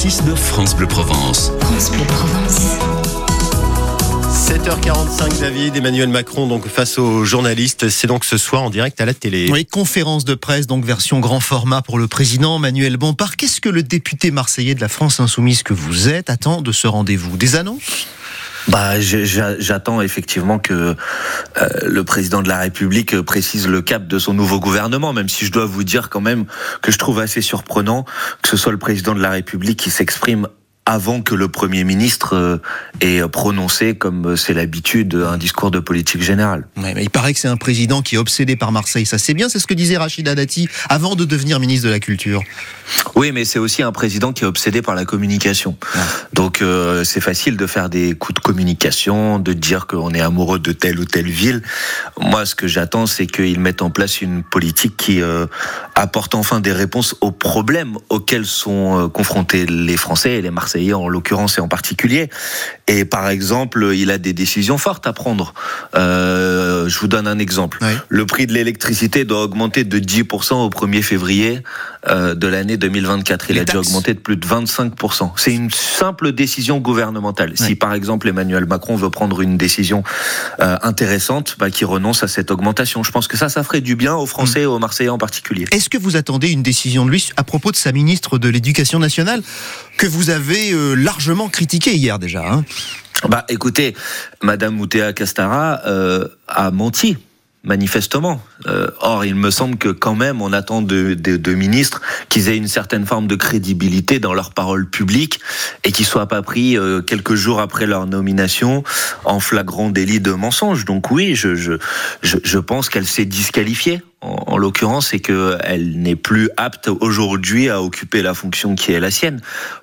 6 de France Bleu Provence. France Bleu Provence. 7h45, David, Emmanuel Macron, donc face aux journalistes, c'est donc ce soir en direct à la télé. Oui, conférence de presse, donc version grand format pour le président Manuel Bompard. Qu'est-ce que le député marseillais de la France Insoumise que vous êtes attend de ce rendez-vous? Des annonces? Bah, j'attends effectivement que euh, le président de la République précise le cap de son nouveau gouvernement, même si je dois vous dire quand même que je trouve assez surprenant que ce soit le président de la République qui s'exprime avant que le Premier ministre euh, ait prononcé, comme c'est l'habitude, un discours de politique générale. mais il paraît que c'est un président qui est obsédé par Marseille. Ça, c'est bien, c'est ce que disait Rachida Dati avant de devenir ministre de la Culture. Oui, mais c'est aussi un président qui est obsédé par la communication. Donc, euh, c'est facile de faire des coups de communication, de dire qu'on est amoureux de telle ou telle ville. Moi, ce que j'attends, c'est qu'il mette en place une politique qui euh, apporte enfin des réponses aux problèmes auxquels sont confrontés les Français et les Marseillais en l'occurrence et en particulier. Et par exemple, il a des décisions fortes à prendre. Euh, je vous donne un exemple. Le prix de l'électricité doit augmenter de 10% au 1er février euh, de l'année 2024. Il a déjà augmenté de plus de 25%. C'est une simple décision gouvernementale. Si par exemple Emmanuel Macron veut prendre une décision euh, intéressante, bah, qui renonce à cette augmentation. Je pense que ça, ça ferait du bien aux Français et aux Marseillais en particulier. Est-ce que vous attendez une décision de lui à propos de sa ministre de l'Éducation nationale que vous avez euh, largement critiqué hier déjà hein? Bah, écoutez, Madame Moutea Castara euh, a menti manifestement. Euh, or, il me semble que quand même, on attend de, ministres qu'ils aient une certaine forme de crédibilité dans leurs paroles publiques et qu'ils soient pas pris quelques jours après leur nomination en flagrant délit de mensonge. Donc oui, je, je, je, pense qu'elle s'est disqualifiée. En, en l'occurrence, c'est qu'elle n'est plus apte aujourd'hui à occuper la fonction qui est la sienne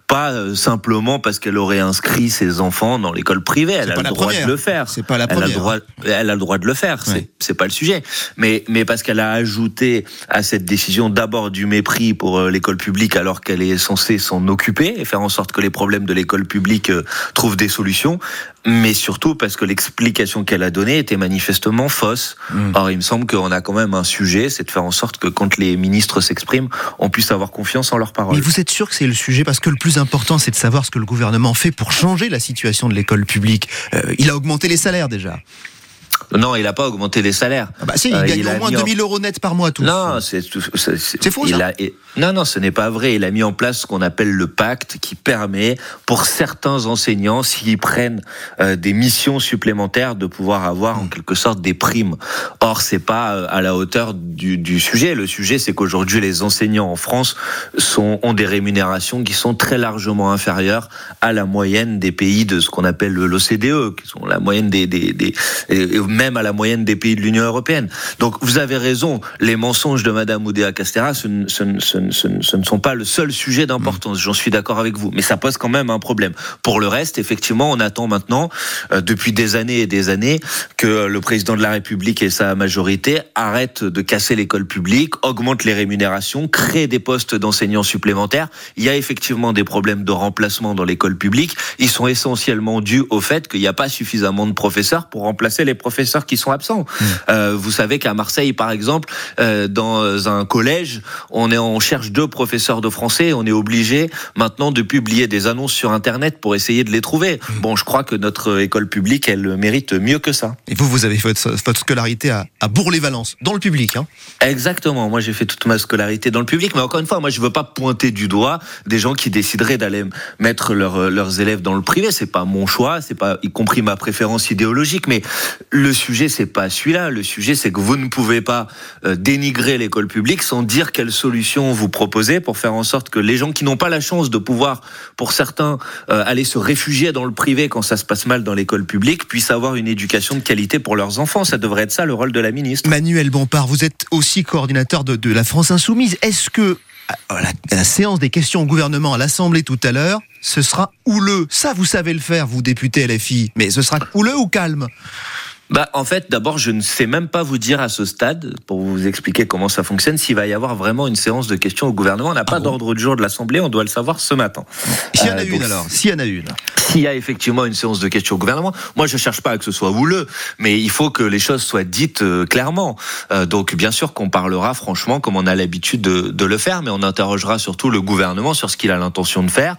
pas euh, simplement parce qu'elle aurait inscrit ses enfants dans l'école privée. Elle a le droit de le faire. C'est pas la première. Elle a le droit, elle a le droit de le faire. C'est pas le sujet. Mais mais parce qu'elle a ajouté à cette décision d'abord du mépris pour euh, l'école publique alors qu'elle est censée s'en occuper et faire en sorte que les problèmes de l'école publique euh, trouvent des solutions mais surtout parce que l'explication qu'elle a donnée était manifestement fausse. Hmm. Or, il me semble qu'on a quand même un sujet, c'est de faire en sorte que quand les ministres s'expriment, on puisse avoir confiance en leurs paroles. Mais vous êtes sûr que c'est le sujet? Parce que le plus important, c'est de savoir ce que le gouvernement fait pour changer la situation de l'école publique. Euh, il a augmenté les salaires déjà. Non, il n'a pas augmenté les salaires. Ah bah si, il euh, gagne au moins 2000 euros net par mois. Tout non, c'est faux. Ça. non, non, ce n'est pas vrai. Il a mis en place ce qu'on appelle le pacte, qui permet pour certains enseignants, s'ils prennent euh, des missions supplémentaires, de pouvoir avoir en hmm. quelque sorte des primes. Or, c'est pas euh, à la hauteur du, du sujet. Le sujet, c'est qu'aujourd'hui, les enseignants en France sont, ont des rémunérations qui sont très largement inférieures à la moyenne des pays de ce qu'on appelle l'OCDE, qui sont la moyenne des, des, des même à la moyenne des pays de l'Union européenne. Donc vous avez raison, les mensonges de Madame Oudéa Castera, ce, ne sont pas le seul sujet d'importance, j'en suis d'accord avec vous, mais ça pose quand même un problème. Pour le reste, effectivement, on attend maintenant, euh, depuis des années et des années, que le président de la République et sa majorité arrêtent de casser l'école publique, augmentent les rémunérations, créent des postes d'enseignants supplémentaires. Il y a effectivement des problèmes de remplacement dans l'école publique. Ils sont essentiellement dus au fait qu'il n'y a pas suffisamment de professeurs pour remplacer les professeurs qui sont absents. Hmm. Euh, vous savez qu'à Marseille, par exemple, euh, dans un collège, on, est, on cherche deux professeurs de français. On est obligé maintenant de publier des annonces sur Internet pour essayer de les trouver. Hmm. Bon, je crois que notre école publique, elle mérite mieux que ça. Et vous, vous avez fait votre, scolarité à, à Bourg-les-Valences, dans le public. Hein? Exactement. Moi, j'ai fait toute ma scolarité dans le public. Mais encore une fois, moi, je veux pas pointer du doigt des gens qui décideraient d'aller mettre leurs élèves dans le privé. C'est pas mon choix. C'est pas, y compris ma préférence idéologique. Mais le sujet, c'est pas celui-là. Le sujet, c'est que vous ne pouvez pas euh, dénigrer l'école publique sans dire quelles solutions vous proposez pour faire en sorte que les gens qui n'ont pas la chance de pouvoir, pour certains, euh, aller se réfugier dans le privé quand ça se passe mal dans l'école publique, puissent avoir une éducation de qualité pour leurs enfants. Ça devrait être ça le rôle de la ministre. Manuel Bompard, vous êtes aussi coordinateur de, la France Insoumise. Est-ce que euh, la, séance des questions au gouvernement à l'Assemblée tout à l'heure, ce sera houleux? Ça, vous savez le faire, vous, député LFI. Mais ce sera houleux ou calme? Bah, en fait, d'abord, je ne sais même pas vous dire à ce stade, pour vous expliquer comment ça fonctionne, s'il va y avoir vraiment une séance de questions au gouvernement. On n'a pas ah d'ordre du jour de l'Assemblée, on doit le savoir ce matin. S'il y en a euh, une alors, s'il y en a une. S'il y a effectivement une séance de questions au gouvernement, moi je cherche pas à que ce soit houleux, mais il faut que les choses soient dites euh, clairement. Euh, donc bien sûr qu'on parlera franchement comme on a l'habitude de, de le faire, mais on interrogera surtout le gouvernement sur ce qu'il a l'intention de faire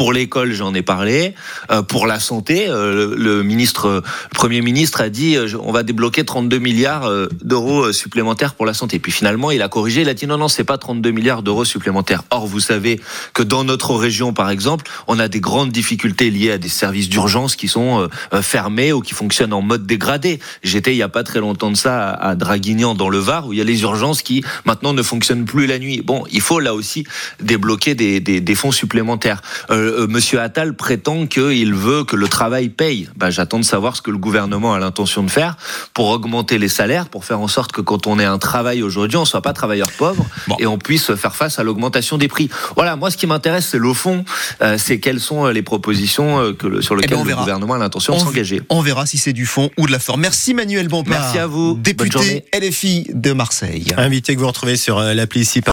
pour l'école, j'en ai parlé. Euh, pour la santé, euh, le, ministre, le Premier ministre a dit euh, on va débloquer 32 milliards euh, d'euros supplémentaires pour la santé. Puis finalement, il a corrigé, il a dit non, non, c'est pas 32 milliards d'euros supplémentaires. Or, vous savez que dans notre région, par exemple, on a des grandes difficultés liées à des services d'urgence qui sont fermés ou qui fonctionnent en mode dégradé. J'étais il y a pas très longtemps de ça à, Draguignan dans le Var où il y a les urgences qui maintenant ne fonctionnent plus la nuit. Bon, il faut là aussi débloquer des, fonds supplémentaires. Euh, Monsieur Attal prétend qu'il veut que le travail paye. Ben, J'attends de savoir ce que le gouvernement a l'intention de faire pour augmenter les salaires, pour faire en sorte que quand on ait un travail aujourd'hui, on soit pas travailleur pauvre Bon. et on puisse faire face à l'augmentation des prix. Voilà, moi ce qui m'intéresse, c'est le fond, euh, c'est quelles sont les propositions euh, que le- sur Eh ben, lesquelles on le gouvernement a l'intention de On- s'engager. On verra si c'est du fond ou de la forme. Merci Manuel Bompard. Merci à vous. Député. LFI de Marseille. Invité que vous retrouvez sur euh, l'appli ici